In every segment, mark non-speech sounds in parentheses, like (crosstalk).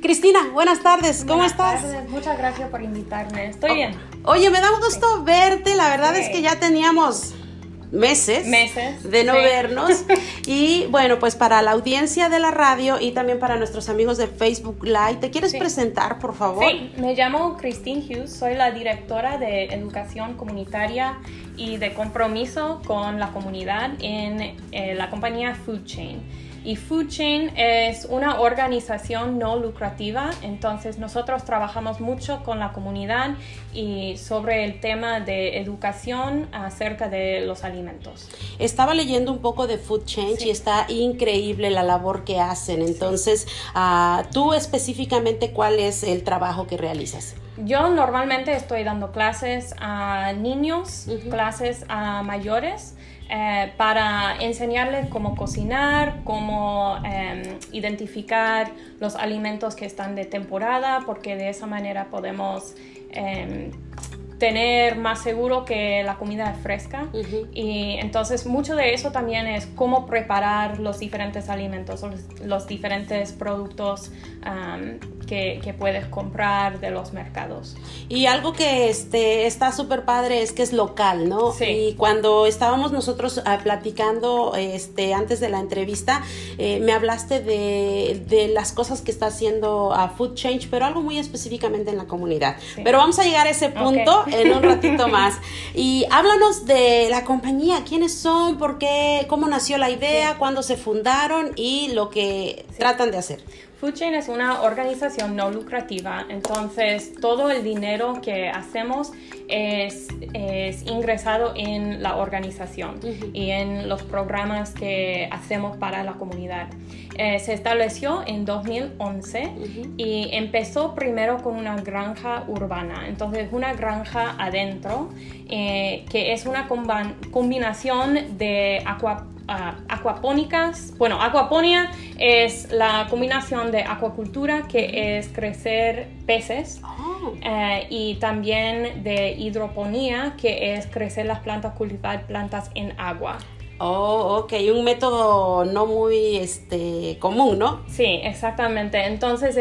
Cristina, buenas tardes, ¿cómo estás? Muchas gracias por invitarme, estoy bien. Oye, me da un gusto verte, la verdad es que ya teníamos meses, de no vernos. (laughs) Y bueno, pues para la audiencia de la radio y también para nuestros amigos de Facebook Live, ¿te quieres presentar, por favor? Sí, me llamo Christine Hughes, soy la directora de Educación Comunitaria y de Compromiso con la Comunidad en eh, la compañía Food Chain. Y Food Chain es una organización no lucrativa, entonces nosotros trabajamos mucho con la comunidad y sobre el tema de educación acerca de los alimentos. Estaba leyendo un poco de Food Change y está increíble la labor que hacen. Entonces, uh, tú específicamente, ¿cuál es el trabajo que realizas? Yo normalmente estoy dando clases a niños, clases a mayores eh, para enseñarles cómo cocinar, cómo em, identificar los alimentos que están de temporada, porque de esa manera podemos em, tener más seguro que la comida es fresca. Y entonces mucho de eso también es cómo preparar los diferentes alimentos, los, los diferentes productos que, que, puedes comprar de los mercados. Y algo que este, está súper padre es que es local, ¿no? Sí. Y cuando estábamos nosotros ah, platicando este, antes de la entrevista, eh, me hablaste de, de, las cosas que está haciendo a Food Change, pero algo muy específicamente en la comunidad. Pero vamos a llegar a ese punto en un ratito (laughs) más. Y háblanos de la compañía, quiénes son, por qué, cómo nació la idea, cuándo se fundaron y lo que tratan de hacer. Food Chain es una organización no lucrativa, entonces todo el dinero que hacemos es, es ingresado en la organización y en los programas que hacemos para la comunidad. Eh, se estableció en 2011 y empezó primero con una granja urbana, entonces una granja adentro eh, que es una combinación de agua acuapónicas. Bueno, acuaponía es la combinación de acuacultura, que es crecer peces, oh. eh, y también de hidroponía, que es crecer las plantas, cultivar plantas en agua. Oh, ok, un método no muy este, común, ¿no? Sí, exactamente. Entonces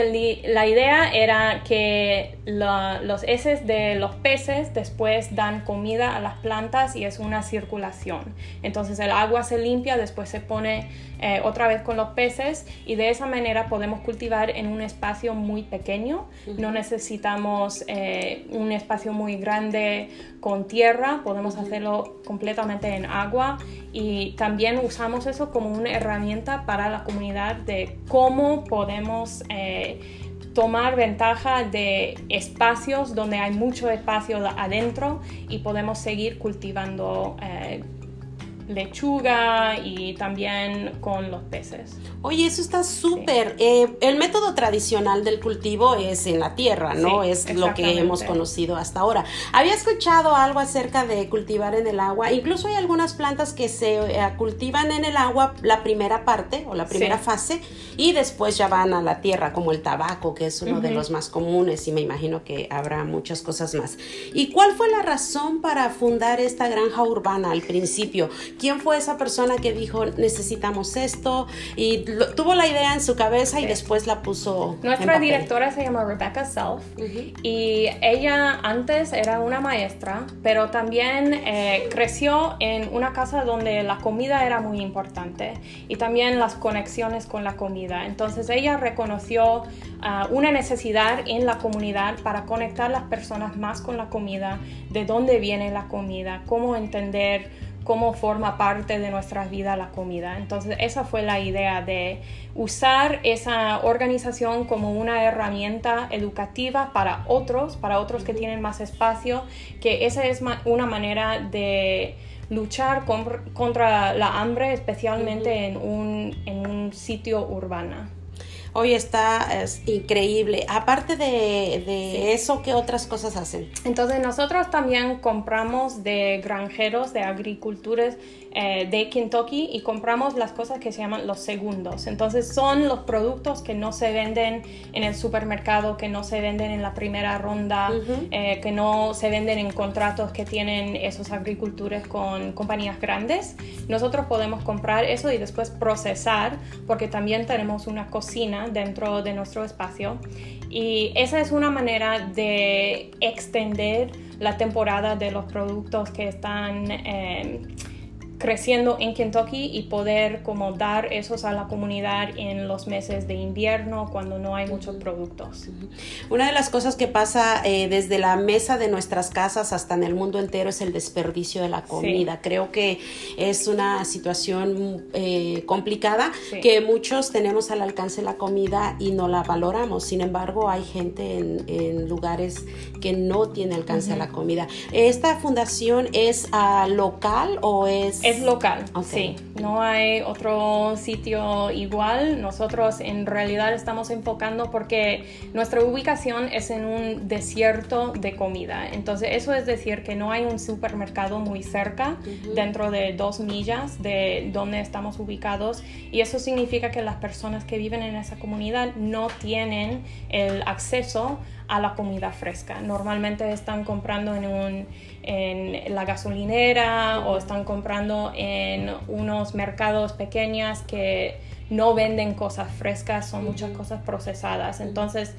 la idea era que los heces de los peces después dan comida a las plantas y es una circulación. Entonces el agua se limpia, después se pone eh, otra vez con los peces y de esa manera podemos cultivar en un espacio muy pequeño. No necesitamos eh, un espacio muy grande con tierra, podemos hacerlo completamente en agua y también usamos eso como una herramienta para la comunidad de cómo podemos eh, tomar ventaja de espacios donde hay mucho espacio adentro y podemos seguir cultivando eh, lechuga y también con los peces. Oye, eso está súper. Eh, el método tradicional del cultivo es en la tierra, ¿no? es lo que hemos conocido hasta ahora. Había escuchado algo acerca de cultivar en el agua. Incluso hay algunas plantas que se eh, cultivan en el agua la primera parte o la primera fase y después ya van a la tierra, como el tabaco, que es uno de los más comunes y me imagino que habrá muchas cosas más. ¿Y cuál fue la razón para fundar esta granja urbana al principio? ¿Quién fue esa persona que dijo necesitamos esto? Y tuvo la idea en su cabeza y después la puso. Nuestra directora se llama Rebecca Self y ella antes era una maestra, pero también eh, creció en una casa donde la comida era muy importante y también las conexiones con la comida. Entonces ella reconoció ah, una necesidad en la comunidad para conectar las personas más con la comida, de dónde viene la comida, cómo entender cómo forma parte de nuestra vida la comida. Entonces esa fue la idea de usar esa organización como una herramienta educativa para otros, para otros que tienen más espacio, que esa es una manera de luchar contra la hambre, especialmente en, un, en un sitio urbano. Hoy está es increíble. Aparte de, eso, ¿qué otras cosas hacen? Entonces nosotros también compramos de granjeros, de agricultores eh, de Kentucky y compramos las cosas que se llaman los segundos. Entonces son los productos que no se venden en el supermercado, que no se venden en la primera ronda, eh, que no se venden en contratos que tienen esos agricultores con compañías grandes. Nosotros podemos comprar eso y después procesar porque también tenemos una cocina dentro de nuestro espacio y esa es una manera de extender la temporada de los productos que están eh, creciendo en Kentucky y poder como dar esos a la comunidad en los meses de invierno cuando no hay muchos productos. Una de las cosas que pasa eh, desde la mesa de nuestras casas hasta en el mundo entero es el desperdicio de la comida. Creo que es una situación eh, complicada que muchos tenemos al alcance la comida y no la valoramos. Sin embargo, hay gente en, lugares que no tiene alcance a la comida. ¿Esta fundación es uh, local o es es local, sí. No hay otro sitio igual. Nosotros en realidad estamos enfocando porque nuestra ubicación es en un desierto de comida. Entonces eso es decir que no hay un supermercado muy cerca, dentro de dos millas de donde estamos ubicados. Y eso significa que las personas que viven en esa comunidad no tienen el acceso a la comida fresca. Normalmente están comprando en, un, en la gasolinera o están comprando en unos mercados pequeños que no venden cosas frescas, son muchas cosas procesadas. Entonces,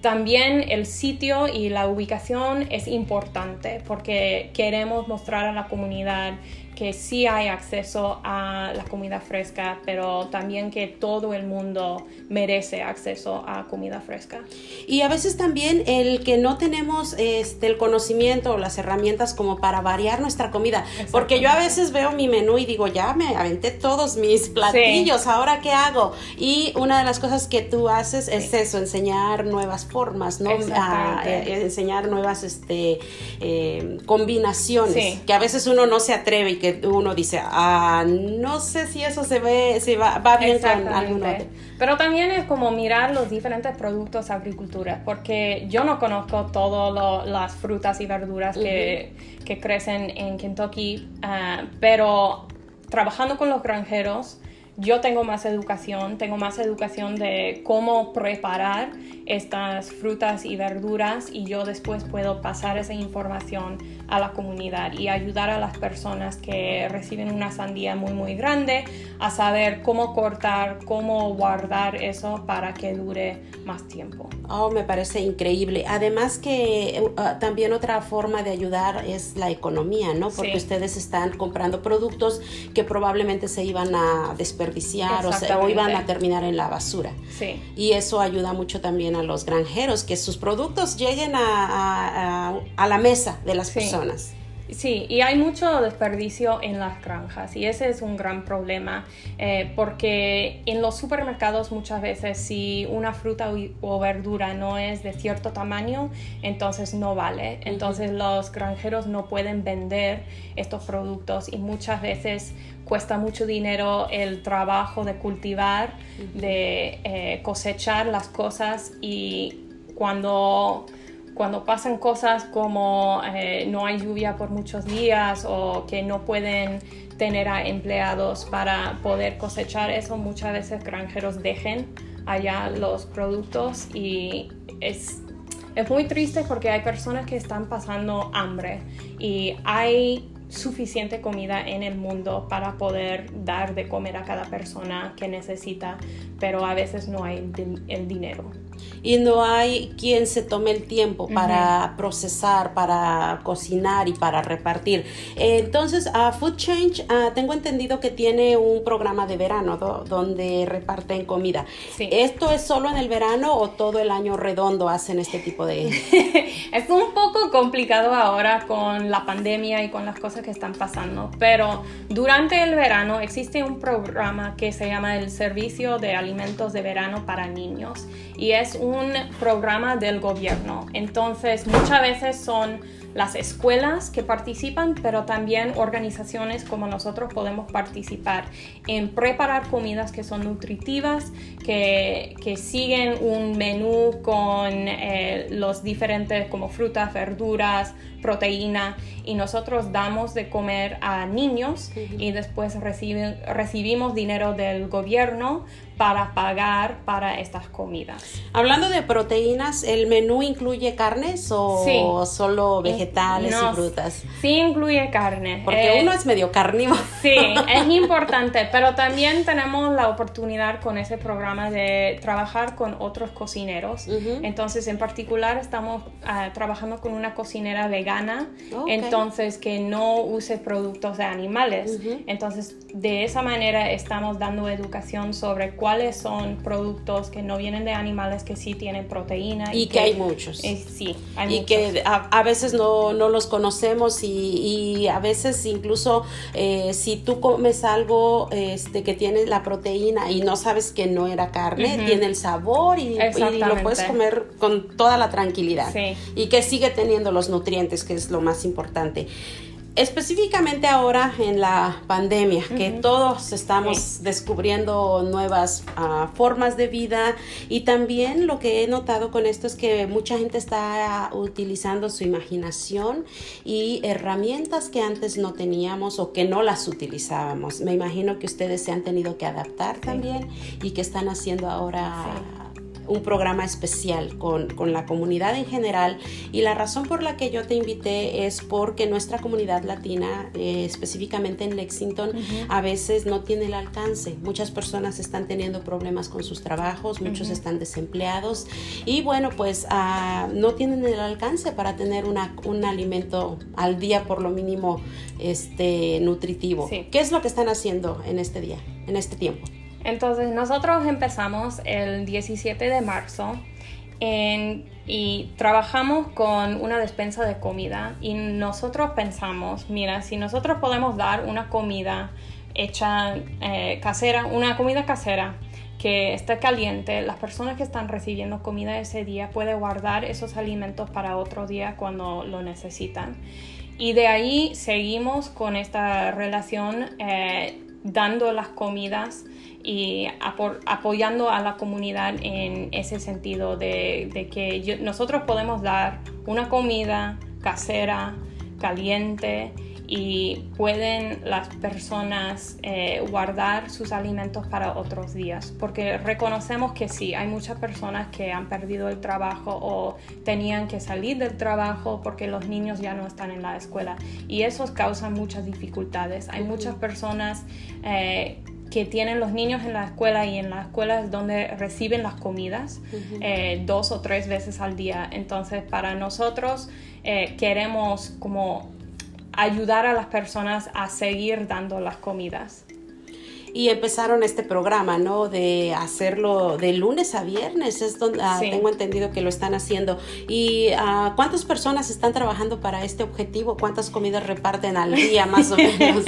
también el sitio y la ubicación es importante porque queremos mostrar a la comunidad que sí hay acceso a la comida fresca, pero también que todo el mundo merece acceso a comida fresca. Y a veces también el que no tenemos este, el conocimiento o las herramientas como para variar nuestra comida, porque yo a veces veo mi menú y digo, ya me aventé todos mis platillos, ahora qué hago? Y una de las cosas que tú haces es eso, enseñar nuevas formas, ¿no? A, eh, enseñar nuevas este, eh, combinaciones, que a veces uno no se atreve y que uno dice, ah, no sé si eso se ve, si va, va bien con algún otro. Pero también es como mirar los diferentes productos agricultura, porque yo no conozco todas las frutas y verduras que, que, crecen en Kentucky, ah, pero trabajando con los granjeros, yo tengo más educación, tengo más educación de cómo preparar estas frutas y verduras y yo después puedo pasar esa información a la comunidad y ayudar a las personas que reciben una sandía muy muy grande a saber cómo cortar, cómo guardar eso para que dure más tiempo. Oh, me parece increíble. Además que uh, también otra forma de ayudar es la economía, ¿no? Porque ustedes están comprando productos que probablemente se iban a desperdiciar o, se, iban a terminar en la basura. Sí. Y eso ayuda mucho también a los granjeros, que sus productos lleguen a, a, la mesa de las personas. Sí, y hay mucho desperdicio en las granjas y ese es un gran problema eh, porque en los supermercados muchas veces si una fruta o verdura no es de cierto tamaño, entonces no vale. Entonces los granjeros no pueden vender estos productos y muchas veces cuesta mucho dinero el trabajo de cultivar, de eh, cosechar las cosas y cuando cuando pasan cosas como eh, no hay lluvia por muchos días o que no pueden tener a empleados para poder cosechar eso, muchas veces granjeros dejen allá los productos y es, es muy triste porque hay personas que están pasando hambre y hay suficiente comida en el mundo para poder dar de comer a cada persona que necesita, pero a veces no hay el dinero y no hay quien se tome el tiempo para procesar, para cocinar y para repartir. entonces, a Food Change ah, tengo entendido que tiene un programa de verano donde reparten comida. ¿Esto es solo en el verano o todo el año redondo hacen este tipo de... (laughs) es un poco complicado ahora con la pandemia y con las cosas que están pasando, pero durante el verano existe un programa que se llama el Servicio de Alimentos de Verano para Niños y es un programa del gobierno. Entonces, muchas veces son las escuelas que participan, pero también organizaciones como nosotros podemos participar en preparar comidas que son nutritivas, que, que siguen un menú con eh, los diferentes como frutas, verduras, proteína y nosotros damos de comer a niños y después recibimos dinero del gobierno para pagar para estas comidas. Hablando de proteínas, ¿el menú incluye carnes o solo vegetales y frutas? Sí, incluye carne. Porque eh, uno es medio carnívoro. Sí, (laughs) es importante, pero también tenemos la oportunidad con ese programa de trabajar con otros cocineros. Entonces, en particular, estamos ah, trabajando con una cocinera vegana, entonces que no use productos de animales. Entonces, de esa manera estamos dando educación sobre cuáles son productos que no vienen de animales que sí tienen proteína. Y, que, hay muchos. sí, hay y que a, veces no, no, los conocemos y, y a veces incluso eh, si tú comes algo este, que tiene la proteína y no sabes que no era carne, tiene el sabor y, y, lo puedes comer con toda la tranquilidad. Sí. Y que sigue teniendo los nutrientes, que es lo más importante. Específicamente ahora en la pandemia, que todos estamos descubriendo nuevas ah, formas de vida. Y también lo que he notado con esto es que mucha gente está utilizando su imaginación y herramientas que antes no teníamos o que no las utilizábamos. Me imagino que ustedes se han tenido que adaptar también y que están haciendo ahora un programa especial con, la comunidad en general y la razón por la que yo te invité es porque nuestra comunidad latina, eh, específicamente en Lexington, a veces no tiene el alcance. Muchas personas están teniendo problemas con sus trabajos, muchos están desempleados y bueno, pues ah, no tienen el alcance para tener una, un alimento al día por lo mínimo este, nutritivo. ¿Qué es lo que están haciendo en este día, en este tiempo? Entonces nosotros empezamos el 17 de marzo y trabajamos con una despensa de comida y nosotros pensamos, mira, si nosotros podemos dar una comida hecha eh, casera, una comida casera que esté caliente, las personas que están recibiendo comida ese día pueden guardar esos alimentos para otro día cuando lo necesitan. Y de ahí seguimos con esta relación eh, dando las comidas y apoyando a la comunidad en ese sentido de, que nosotros podemos dar una comida casera, caliente y pueden las personas eh, guardar sus alimentos para otros días. Porque reconocemos que sí, hay muchas personas que han perdido el trabajo o tenían que salir del trabajo porque los niños ya no están en la escuela. Y eso causa muchas dificultades. Hay muchas personas eh, que tienen los niños en la escuela y en las escuelas donde reciben las comidas eh, dos o tres veces al día. Entonces, para nosotros eh, queremos como ayudar a las personas a seguir dando las comidas y empezaron este programa, ¿no? De hacerlo de lunes a viernes, es donde ah, tengo entendido que lo están haciendo. ¿Y uh, cuántas personas están trabajando para este objetivo? ¿Cuántas comidas reparten al día más o (laughs) menos?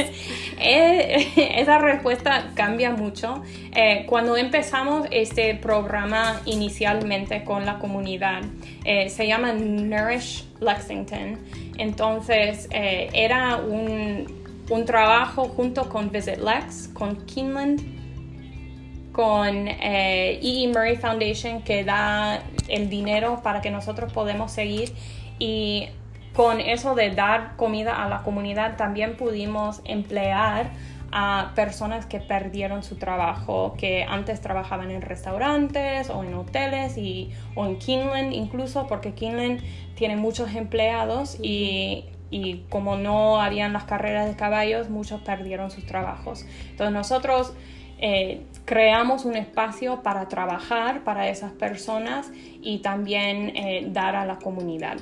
Eh, esa respuesta cambia mucho. Eh, cuando empezamos este programa inicialmente con la comunidad, eh, se llama Nourish Lexington. Entonces, era un un trabajo junto con Visit Lex, con Keeneland, con eh, E. e. Murray Foundation que da el dinero para que nosotros podamos seguir y con eso de dar comida a la comunidad también pudimos emplear a personas que perdieron su trabajo, que antes trabajaban en restaurantes o en hoteles y, o en Keeneland incluso, porque Keeneland tiene muchos empleados y y como no habían las carreras de caballos, muchos perdieron sus trabajos. Entonces nosotros eh, creamos un espacio para trabajar para esas personas y también eh, dar a la comunidad.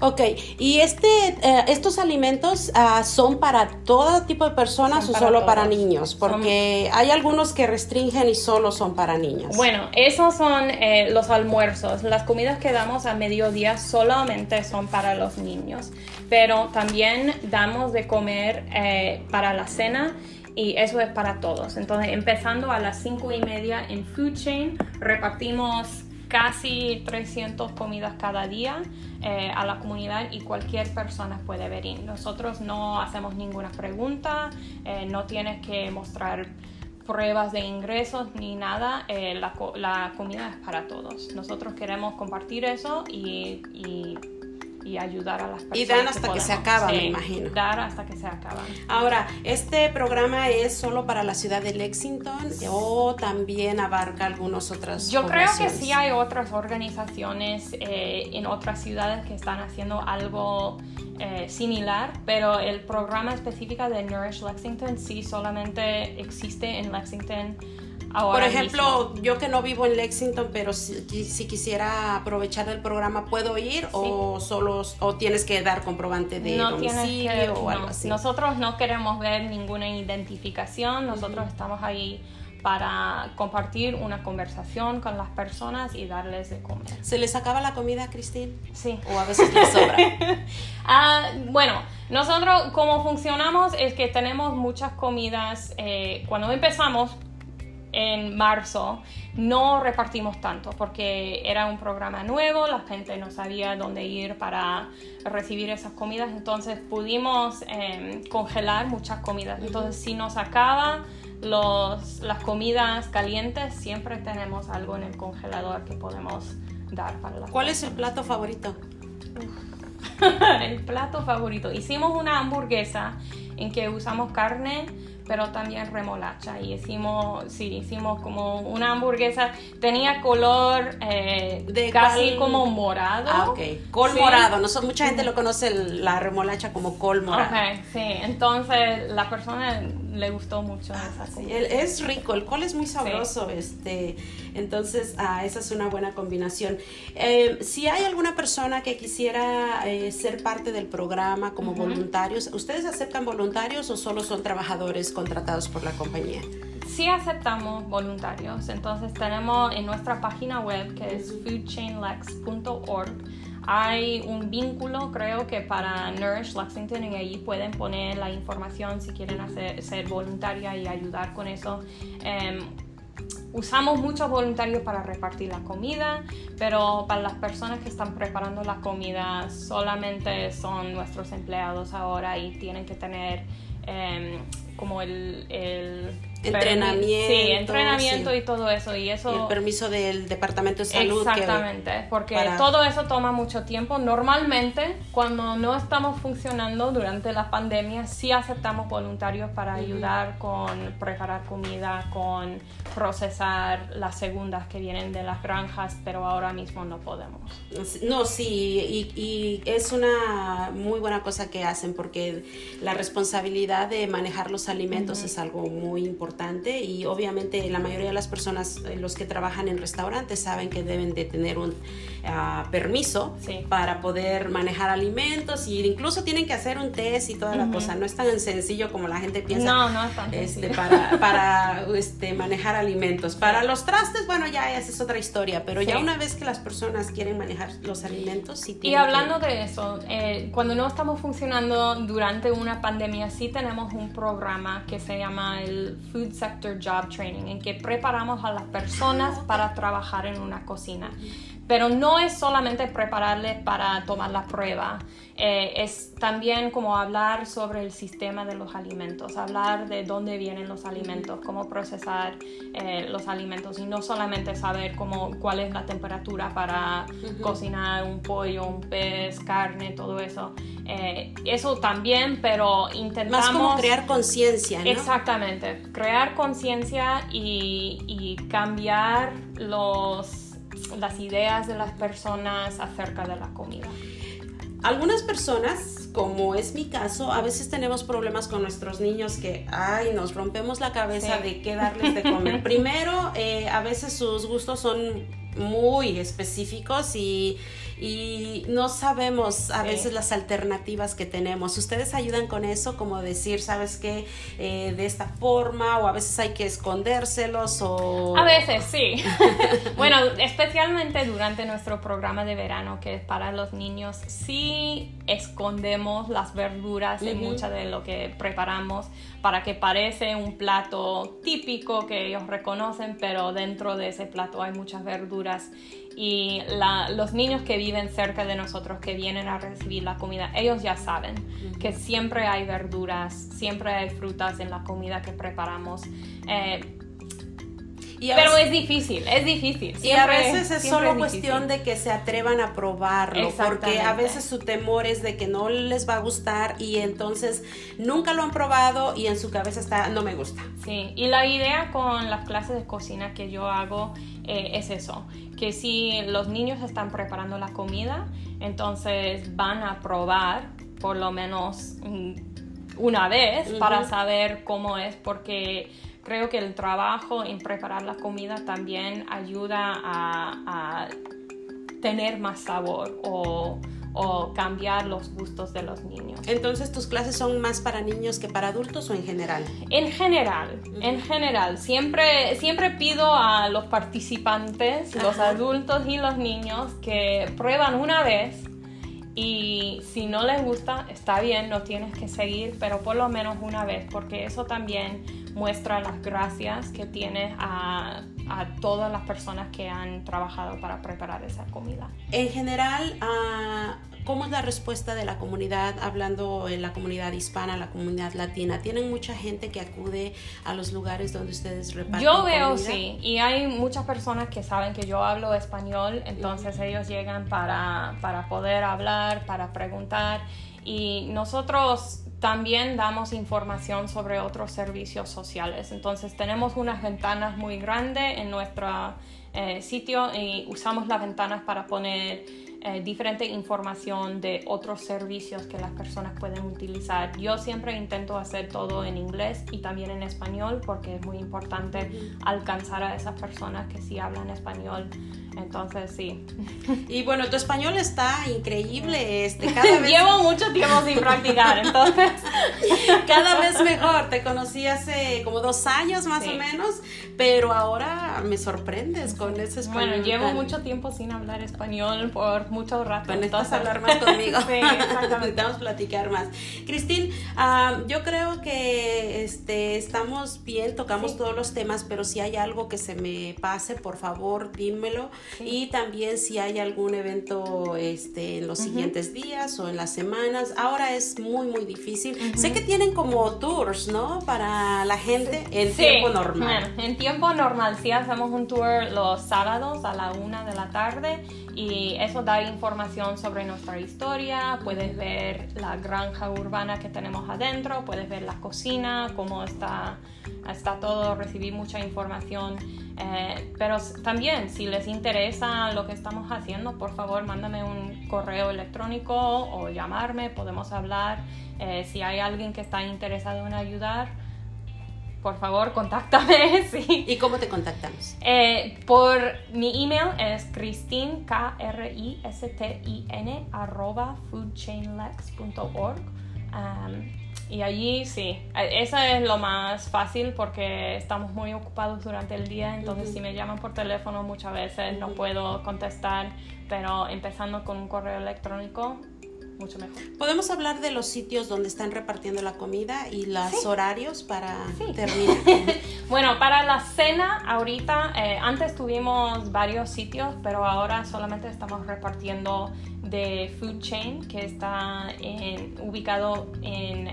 Ok, ¿y este, eh, estos alimentos uh, son para todo tipo de personas o solo para niños? Porque hay algunos que restringen y solo son para niños. Bueno, esos son eh, los almuerzos. Las comidas que damos a mediodía solamente son para los niños, pero también damos de comer eh, para la cena y eso es para todos. Entonces, empezando a las cinco y media en Food Chain, repartimos casi 300 comidas cada día eh, a la comunidad y cualquier persona puede venir. Nosotros no hacemos ninguna pregunta, eh, no tienes que mostrar pruebas de ingresos ni nada, eh, la, la, comida es para todos. Nosotros queremos compartir eso y, y y ayudar a las personas. Y dan hasta que, se acaba, me imagino. Dar hasta que se acaba. Ahora, ¿este programa es solo para la ciudad de Lexington o también abarca algunas otras Yo creo que sí hay otras organizaciones eh, en otras ciudades que están haciendo algo eh, similar, pero el programa específico de Nourish Lexington sí solamente existe en Lexington por ejemplo, yo que no vivo en Lexington, pero si, quisiera aprovechar el programa, ¿puedo ir o solo o tienes que dar comprobante de domicilio o algo así? Nosotros no queremos ver ninguna identificación, nosotros estamos ahí para compartir una conversación con las personas y darles de comer. ¿Se les acaba la comida, Cristina? Sí. ¿O a veces les sobra? (laughs) Ah, bueno, nosotros como funcionamos es que tenemos muchas comidas. Eh, cuando empezamos, en marzo no repartimos tanto porque era un programa nuevo, la gente no sabía dónde ir para recibir esas comidas, entonces pudimos em, congelar muchas comidas. Entonces si nos acaba los, las comidas calientes, siempre tenemos algo en el congelador que podemos dar para las ¿Cuál es el plato favorito? (laughs) el plato favorito. Hicimos una hamburguesa en que usamos carne pero también remolacha. Y hicimos, sí, hicimos como una hamburguesa, tenía color eh, de casi como morado. Ah, ok. Col morado. No, mucha gente lo conoce la remolacha como col morado. Ok, sí. Entonces la persona le gustó mucho esa sí, es rico, el col es muy sabroso, este, entonces ah, esa es una buena combinación. Eh, si hay alguna persona que quisiera eh, ser parte del programa como voluntarios, ¿ustedes aceptan voluntarios o solo son trabajadores contratados por la compañía? Sí aceptamos voluntarios, entonces tenemos en nuestra página web que es foodchainlex.org hay un vínculo, creo que para Nourish Lexington y allí pueden poner la información si quieren hacer, ser voluntaria y ayudar con eso. Em, usamos muchos voluntarios para repartir la comida, pero para las personas que están preparando la comida solamente son nuestros empleados ahora y tienen que tener em, como el entrenamiento. Sí, entrenamiento y todo eso. Y eso el permiso del Departamento de Salud. Exactamente, porque todo eso toma mucho tiempo. Normalmente, cuando no estamos funcionando durante la pandemia, sí aceptamos voluntarios para ayudar con preparar comida, con procesar las segundas que vienen de las granjas, pero ahora mismo no podemos. No, sí, y, es una muy buena cosa que hacen porque la responsabilidad de manejar los alimentos es algo muy importante y obviamente la mayoría de las personas, eh, los que trabajan en restaurantes, saben que deben de tener un ah, permiso para poder manejar alimentos y incluso tienen que hacer un test y toda la cosa. No es tan sencillo como la gente piensa. No, no es tan este, para, para este, manejar alimentos. Para los trastes, bueno, ya esa es otra historia, pero ya una vez que las personas quieren manejar los alimentos, sí Y hablando de eso, eh, cuando no estamos funcionando durante una pandemia, sí tenemos un programa que se llama el Food Sector Job Training, en que preparamos a las personas para trabajar en una cocina. Pero no es solamente prepararles para tomar la prueba, eh, es también como hablar sobre el sistema de los alimentos, hablar de dónde vienen los alimentos, cómo procesar eh, los alimentos y no solamente saber cómo, cuál es la temperatura para cocinar un pollo, un pez, carne, todo eso. Eh, eso también, pero intentamos... Más como crear conciencia, ¿no? Exactamente, crear conciencia y, y cambiar los las ideas de las personas acerca de la comida. Algunas personas, como es mi caso, a veces tenemos problemas con nuestros niños que, ay, nos rompemos la cabeza de qué darles de comer. (laughs) Primero, eh, a veces sus gustos son muy específicos y y no sabemos a veces las alternativas que tenemos. ¿Ustedes ayudan con eso? Como decir, ¿sabes qué? Eh, de esta forma o a veces hay que escondérselos o... A veces, sí. (laughs) bueno, especialmente durante nuestro programa de verano que es para los niños, sí escondemos las verduras en mucha de lo que preparamos para que parece un plato típico que ellos reconocen, pero dentro de ese plato hay muchas verduras. Y los niños que viven cerca de nosotros, que vienen a recibir la comida, ellos ya saben que siempre hay verduras, siempre hay frutas en la comida que preparamos. Eh, pero es difícil, es difícil. y a veces es solo cuestión de que se atrevan a probarlo, porque a veces su temor es de que no les va a gustar y entonces nunca lo han probado y en su cabeza está, no me gusta. Sí, y la idea con las clases de cocina que yo hago eh, es eso, que si los niños están preparando la comida, entonces van a probar por lo menos una vez para saber cómo es, porque creo que el trabajo en preparar la comida también ayuda a, tener más sabor o, cambiar los gustos de los niños. Entonces, ¿tus clases son más para niños que para adultos o en general? En general, en general. Siempre, siempre pido a los participantes, los adultos y los niños, que prueban una vez y si no les gusta, está bien, no tienes que seguir, pero por lo menos una vez, porque eso también muestra las gracias que tienes a, a todas las personas que han trabajado para preparar esa comida. En general, uh, ¿Cómo es la respuesta de la comunidad, hablando en la comunidad hispana, la comunidad latina? ¿Tienen mucha gente que acude a los lugares donde ustedes reparten? Yo veo, sí, y hay muchas personas que saben que yo hablo español, entonces ellos llegan para, para poder hablar, para preguntar, y nosotros también damos información sobre otros servicios sociales. Entonces tenemos unas ventanas muy grandes en nuestro eh, sitio y usamos las ventanas para poner eh, diferente información de otros servicios que las personas pueden utilizar. Yo siempre intento hacer todo en inglés y también en español porque es muy importante alcanzar a esas personas que sí hablan español. Entonces, sí. Y bueno, tu español está increíble. Este, (laughs) cada vez... Llevo mucho tiempo sin practicar, entonces. (laughs) cada vez mejor. Te conocí hace como dos años más o menos, pero ahora me sorprendes con ese español. Bueno, llevo mucho tiempo sin hablar español por mucho rato. Bueno, entonces hablar más conmigo. (laughs) sí, Necesitamos platicar más. Cristín, ah, yo creo que este, estamos bien, tocamos todos los temas, pero si hay algo que se me pase, por favor, dímelo. Y también si hay algún evento este, en los siguientes días o en las semanas. Ahora es muy, muy difícil. Sé que tienen como tours, ¿no? Para la gente en tiempo normal. en tiempo normal, sí, hacemos un tour los sábados a la una de la tarde y eso da información sobre nuestra historia, puedes ver la granja urbana que tenemos adentro, puedes ver la cocina, cómo está, está todo, recibir mucha información. Eh, pero también, si les interesa lo que estamos haciendo, por favor, mándame un correo electrónico o llamarme, podemos hablar. Eh, si hay alguien que está interesado en ayudar, por favor, contáctame. (laughs) Sí. ¿Y cómo te contactamos? Eh, por mi email es Christine, K-R-I-S-T-I-N, arroba foodchainlex.org. Um, y allí sí, eso es lo más fácil porque estamos muy ocupados durante el día, entonces si me llaman por teléfono muchas veces no puedo contestar, pero empezando con un correo electrónico mucho mejor. Podemos hablar de los sitios donde están repartiendo la comida y los horarios para terminar. (laughs) bueno, para la cena ahorita, eh, antes tuvimos varios sitios, pero ahora solamente estamos repartiendo de Food Chain que está ubicado en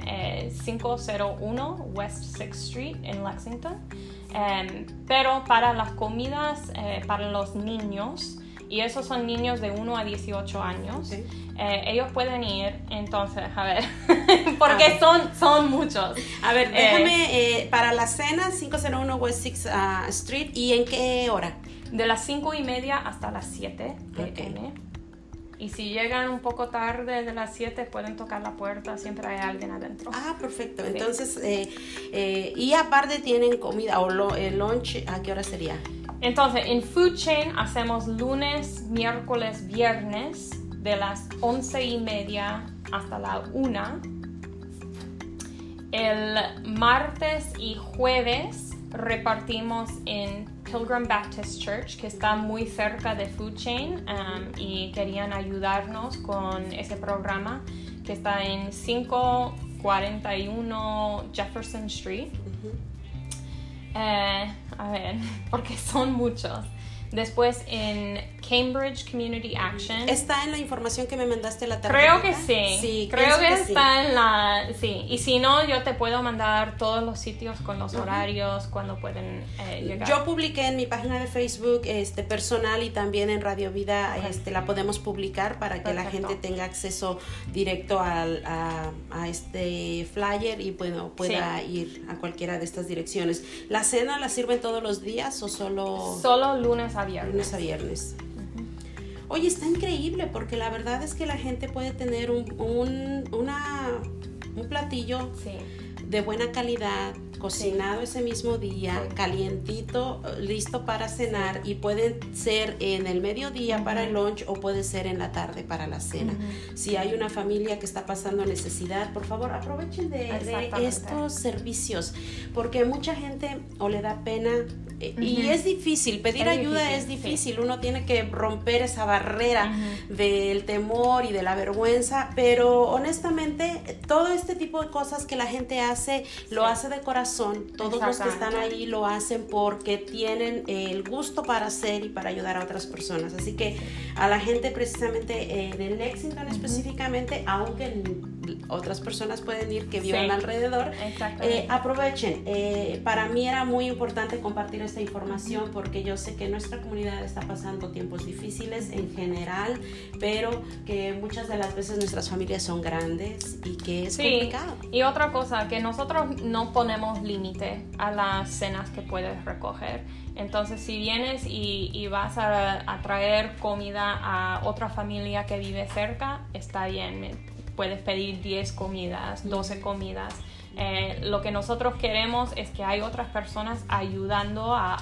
501 eh, West 6th Street en Lexington. Em, pero para las comidas eh, para los niños, y esos son niños de 1 a 18 años. Eh, ellos pueden ir, entonces, a ver, (laughs) porque son, son muchos. A ver, déjame, eh, para la cena, 501 West 6 uh, Street, ¿y en qué hora? De las 5 y media hasta las 7 pm. Y si llegan un poco tarde de las 7, pueden tocar la puerta, siempre hay alguien adentro. Ah, perfecto. Entonces, eh, y aparte tienen comida o el lunch, ¿a qué hora sería? Entonces, en Food Chain hacemos lunes, miércoles, viernes de las once y media hasta la una. El martes y jueves repartimos en Pilgrim Baptist Church, que está muy cerca de Food Chain, um, y querían ayudarnos con ese programa que está en 541 Jefferson Street. Eh, a ver, (laughs) porque son muchos. Después en Cambridge Community Action. ¿Está en la información que me mandaste la tarde? Creo que sí. Sí, creo que, está en la... Sí, y si no, yo te puedo mandar todos los sitios con los horarios, cuando pueden eh, llegar. Yo publiqué en mi página de Facebook este personal y también en Radio Vida este, la podemos publicar para que la gente tenga acceso directo al, a, este flyer y bueno, pueda ir a cualquiera de estas direcciones. ¿La cena la sirven todos los días o solo...? Solo lunes a viernes. Lunes a viernes. Oye, está increíble porque la verdad es que la gente puede tener un, un, una, un platillo de buena calidad, cocinado ese mismo día, calientito, listo para cenar y puede ser en el mediodía para el lunch o puede ser en la tarde para la cena. Si hay una familia que está pasando necesidad, por favor aprovechen de, de estos servicios porque mucha gente o le da pena y es difícil, pedir ayuda es difícil, uno tiene que romper esa barrera del temor y de la vergüenza, pero honestamente todo este tipo de cosas que la gente hace, lo hace de corazón, todos los que están ahí lo hacen porque tienen el gusto para hacer y para ayudar a otras personas, así que a la gente precisamente en el Lexington específicamente, aunque otras personas pueden ir que vivan alrededor, eh, aprovechen, eh, para mí era muy importante compartir esta información porque yo sé que nuestra comunidad está pasando tiempos difíciles en general, pero que muchas de las veces nuestras familias son grandes y que es complicado. Y otra cosa, que nosotros no ponemos límite a las cenas que puedes recoger. Entonces, si vienes y, y vas a, a, traer comida a otra familia que vive cerca, está bien. Puedes pedir 10 comidas, 12 comidas eh, lo que nosotros queremos es que hay otras personas ayudando a,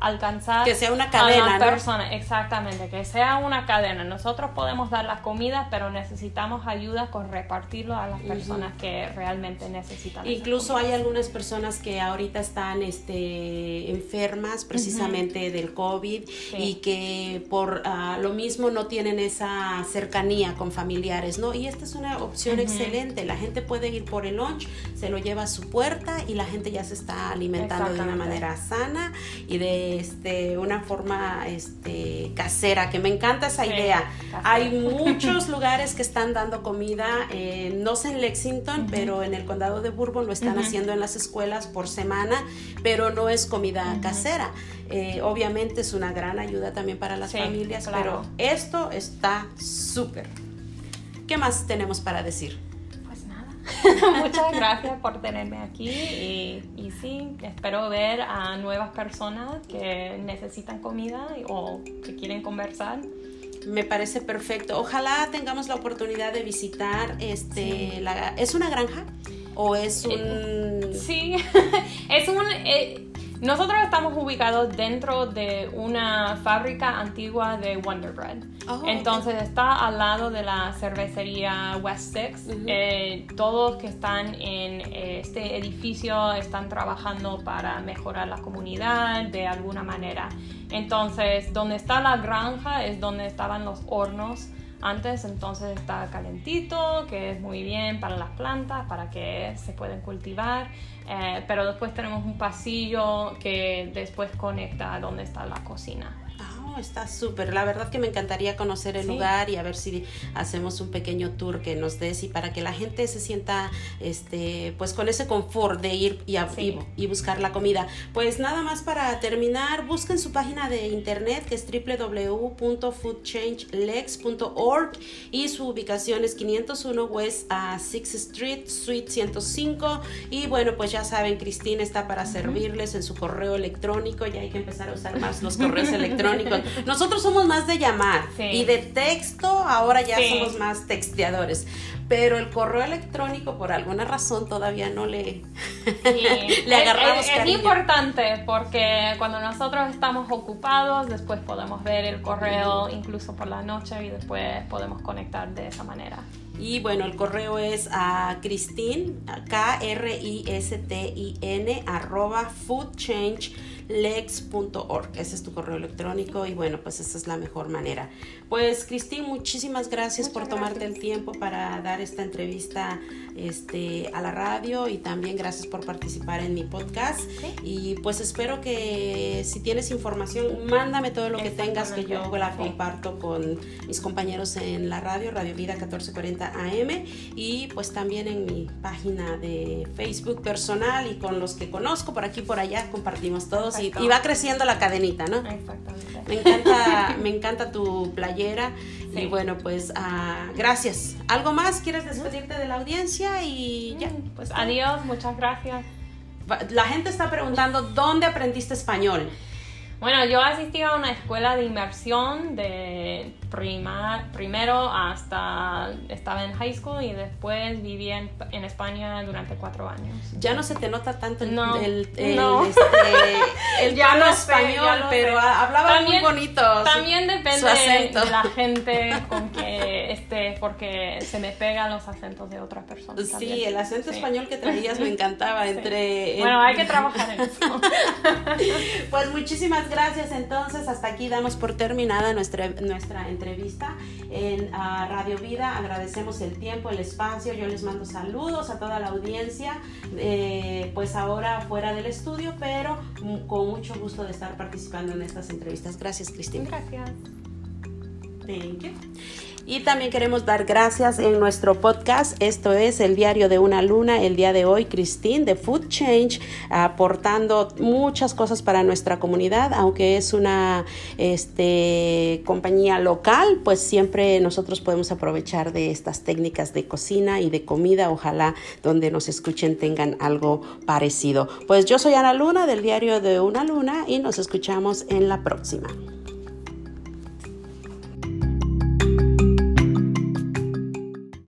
alcanzar que sea una cadena, a la persona, exactamente, que sea una cadena. Nosotros podemos dar la comida, pero necesitamos ayuda con repartirlo a las personas que realmente necesitan. Incluso hay algunas personas que ahorita están este, enfermas precisamente del COVID y que por ah, lo mismo no tienen esa cercanía con familiares, ¿no? Y esta es una opción excelente. La gente puede ir por el lunch, se lo lleva a su puerta y la gente ya se está alimentando de una manera sana y de este, una forma este, casera, que me encanta esa idea. Hay (laughs) muchos lugares que están dando comida, eh, no sé en Lexington, pero en el condado de Bourbon lo están haciendo en las escuelas por semana, pero no es comida casera. Eh, obviamente es una gran ayuda también para las familias, pero esto está súper. ¿Qué más tenemos para decir? (laughs) Muchas gracias por tenerme aquí y, y, sí, espero ver a nuevas personas que necesitan comida o que quieren conversar. Me parece perfecto. Ojalá tengamos la oportunidad de visitar este la, ¿es una granja o es un Sí, (laughs) es un eh, nosotros estamos ubicados dentro de una fábrica antigua de Wonder Bread. Oh, Entonces está al lado de la cervecería West Six. Eh, todos que están en eh, este edificio están trabajando para mejorar la comunidad de alguna manera. Entonces, donde está la granja es donde estaban los hornos antes, entonces está calentito, que es muy bien para las plantas, para que se pueden cultivar. Eh, pero después tenemos un pasillo que después conecta a donde está la cocina está súper. La verdad que me encantaría conocer el lugar y a ver si hacemos un pequeño tour que nos des y para que la gente se sienta este pues con ese confort de ir y, y, buscar la comida. Pues nada más para terminar, busquen su página de internet que es www.foodchangelex.org y su ubicación es 501 West a 6 Street, Suite 105 y bueno, pues ya saben, Cristina está para servirles en su correo electrónico, ya hay que empezar a usar más los correos (laughs) electrónicos. Nosotros somos más de llamar y de texto, ahora ya somos más texteadores. Pero el correo electrónico, por alguna razón, todavía no le, (laughs) le agarramos. Es, es, importante porque cuando nosotros estamos ocupados, después podemos ver el correo incluso por la noche y después podemos conectar de esa manera. Y bueno, el correo es a Christine, K-R-I-S-T-I-N, arroba foodchange lex.org. Ese es tu correo electrónico y bueno, pues esa es la mejor manera. Pues Cristín, muchísimas gracias por tomarte el tiempo para dar esta entrevista este, a la radio y también gracias por participar en mi podcast. Y pues espero que si tienes información, mándame todo lo que tengas que yo la comparto con mis compañeros en la radio, Radio Vida 1440 AM y pues también en mi página de Facebook personal y con los que conozco por aquí por allá compartimos todos y, va creciendo la cadenita, ¿no? Exactamente. Me encanta, me encanta tu playera y bueno, pues uh, gracias. ¿Algo más? ¿Quieres despedirte de la audiencia? Y ya. Mm, pues adiós, muchas gracias. La gente está preguntando, ¿dónde aprendiste español? Bueno, yo asistí a una escuela de inmersión de prima, primero hasta estaba en high school y después viví en, en España durante cuatro años. Ya no se te nota tanto el, no, el, no. (laughs) Este, el ya no español, pero hablaba muy bonito. También depende de la (laughs) gente con que esté, porque se me pegan los acentos de otras personas. Sí, el acento español que traías me encantaba. Entre, Bueno, hay que trabajar en eso. (laughs) pues muchísimas gracias. Entonces, hasta aquí damos por terminada nuestra, nuestra entrevista en uh, Radio Vida. Agradecemos el tiempo, el espacio. Yo les mando saludos a toda la audiencia, eh, pues ahora fuera del estudio, pero con mucho gusto de estar participando en estas entrevistas. Gracias, Cristina. Gracias. Thank you. Y también queremos dar gracias en nuestro podcast. Esto es el diario de una luna. El día de hoy, Christine de Food Change, aportando muchas cosas para nuestra comunidad, aunque es una este, compañía local, pues siempre nosotros podemos aprovechar de estas técnicas de cocina y de comida. Ojalá donde nos escuchen tengan algo parecido. Pues yo soy Ana Luna del diario de una luna y nos escuchamos en la próxima.